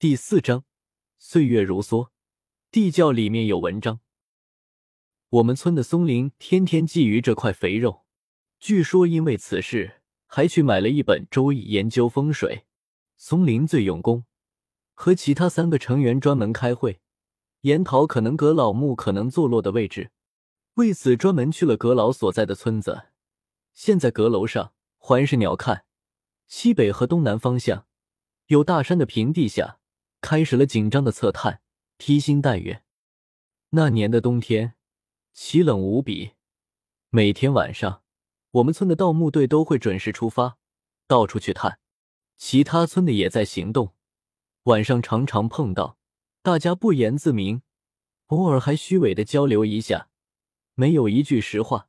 第四章，岁月如梭，地窖里面有文章。我们村的松林天天觊觎这块肥肉，据说因为此事，还去买了一本《周易》研究风水。松林最用功，和其他三个成员专门开会，研讨可能阁老墓可能坐落的位置。为此，专门去了阁老所在的村子。现在阁楼上环视鸟瞰，西北和东南方向有大山的平地下，开始了紧张的测探，披星戴月。那年的冬天。奇冷无比，每天晚上，我们村的盗墓队都会准时出发，到处去探。其他村的也在行动，晚上常常碰到，大家不言自明，偶尔还虚伪的交流一下，没有一句实话，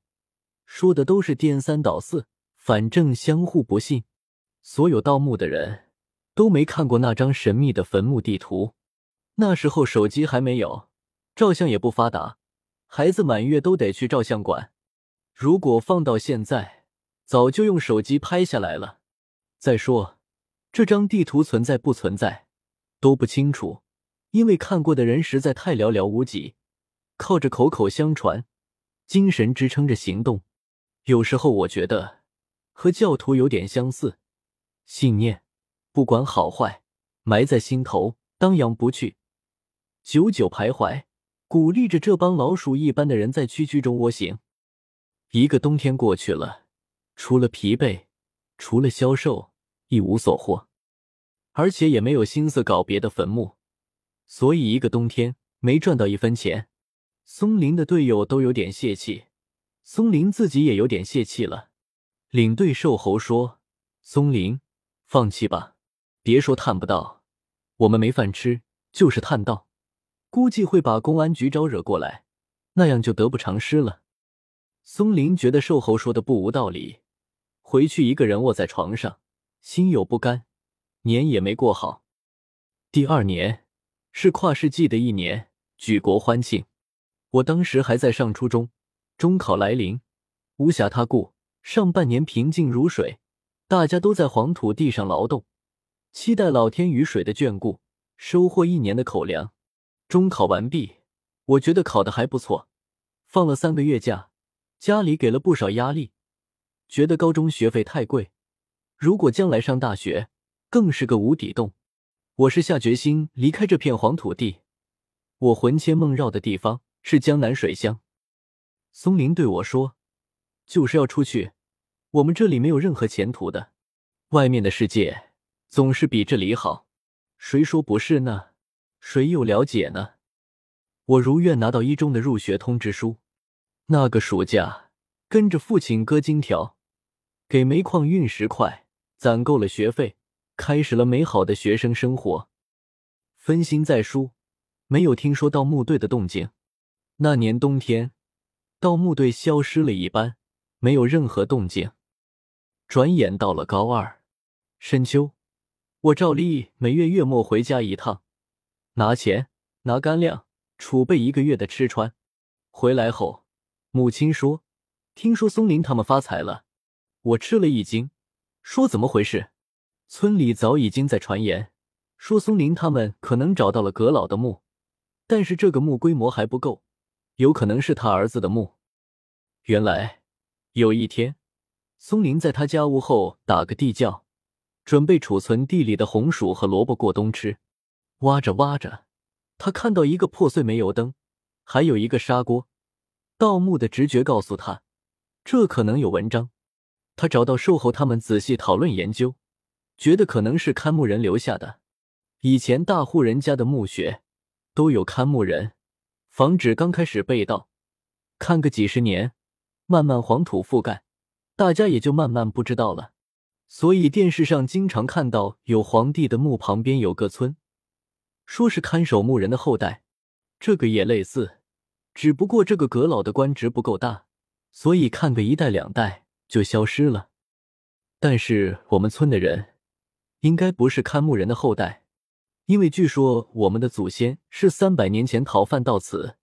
说的都是颠三倒四，反正相互不信。所有盗墓的人都没看过那张神秘的坟墓地图，那时候手机还没有，照相也不发达。孩子满月都得去照相馆，如果放到现在，早就用手机拍下来了。再说，这张地图存在不存在都不清楚，因为看过的人实在太寥寥无几，靠着口口相传，精神支撑着行动。有时候我觉得和教徒有点相似，信念不管好坏，埋在心头，当阳不去，久久徘徊。鼓励着这帮老鼠一般的人在区区中窝行。一个冬天过去了，除了疲惫，除了消瘦，一无所获，而且也没有心思搞别的坟墓，所以一个冬天没赚到一分钱。松林的队友都有点泄气，松林自己也有点泄气了。领队瘦猴说：“松林，放弃吧，别说探不到，我们没饭吃，就是探到。”估计会把公安局招惹过来，那样就得不偿失了。松林觉得瘦猴说的不无道理，回去一个人卧在床上，心有不甘。年也没过好。第二年是跨世纪的一年，举国欢庆。我当时还在上初中，中考来临，无暇他顾，上半年平静如水，大家都在黄土地上劳动，期待老天雨水的眷顾，收获一年的口粮。中考完毕，我觉得考的还不错。放了三个月假，家里给了不少压力，觉得高中学费太贵，如果将来上大学，更是个无底洞。我是下决心离开这片黄土地。我魂牵梦绕的地方是江南水乡。松林对我说：“就是要出去，我们这里没有任何前途的，外面的世界总是比这里好。谁说不是呢？”谁又了解呢？我如愿拿到一中的入学通知书。那个暑假，跟着父亲割金条，给煤矿运石块，攒够了学费，开始了美好的学生生活。分心在书，没有听说盗墓队的动静。那年冬天，盗墓队消失了一般，没有任何动静。转眼到了高二，深秋，我照例每月月末回家一趟。拿钱，拿干粮，储备一个月的吃穿。回来后，母亲说：“听说松林他们发财了。”我吃了一惊，说：“怎么回事？”村里早已经在传言，说松林他们可能找到了阁老的墓，但是这个墓规模还不够，有可能是他儿子的墓。原来有一天，松林在他家屋后打个地窖，准备储存地里的红薯和萝卜过冬吃。挖着挖着，他看到一个破碎煤油灯，还有一个砂锅。盗墓的直觉告诉他，这可能有文章。他找到售后他们仔细讨论研究，觉得可能是看墓人留下的。以前大户人家的墓穴都有看墓人，防止刚开始被盗。看个几十年，慢慢黄土覆盖，大家也就慢慢不知道了。所以电视上经常看到有皇帝的墓旁边有个村。说是看守墓人的后代，这个也类似，只不过这个阁老的官职不够大，所以看个一代两代就消失了。但是我们村的人应该不是看墓人的后代，因为据说我们的祖先是三百年前逃犯到此，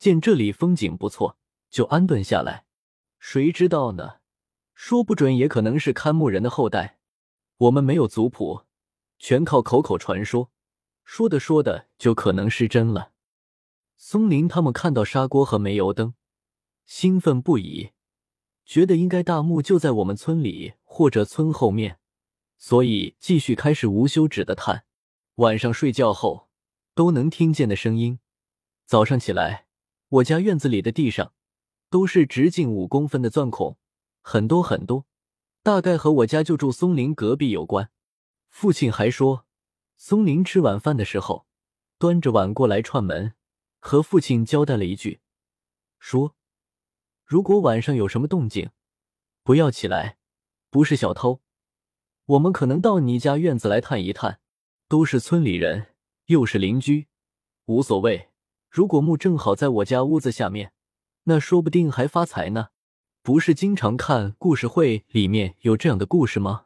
见这里风景不错，就安顿下来。谁知道呢？说不准也可能是看墓人的后代。我们没有族谱，全靠口口传说。说的说的就可能是真了。松林他们看到砂锅和煤油灯，兴奋不已，觉得应该大墓就在我们村里或者村后面，所以继续开始无休止的探。晚上睡觉后都能听见的声音，早上起来，我家院子里的地上都是直径五公分的钻孔，很多很多，大概和我家就住松林隔壁有关。父亲还说。松林吃晚饭的时候，端着碗过来串门，和父亲交代了一句，说：“如果晚上有什么动静，不要起来，不是小偷，我们可能到你家院子来探一探，都是村里人，又是邻居，无所谓。如果墓正好在我家屋子下面，那说不定还发财呢。不是经常看故事会里面有这样的故事吗？”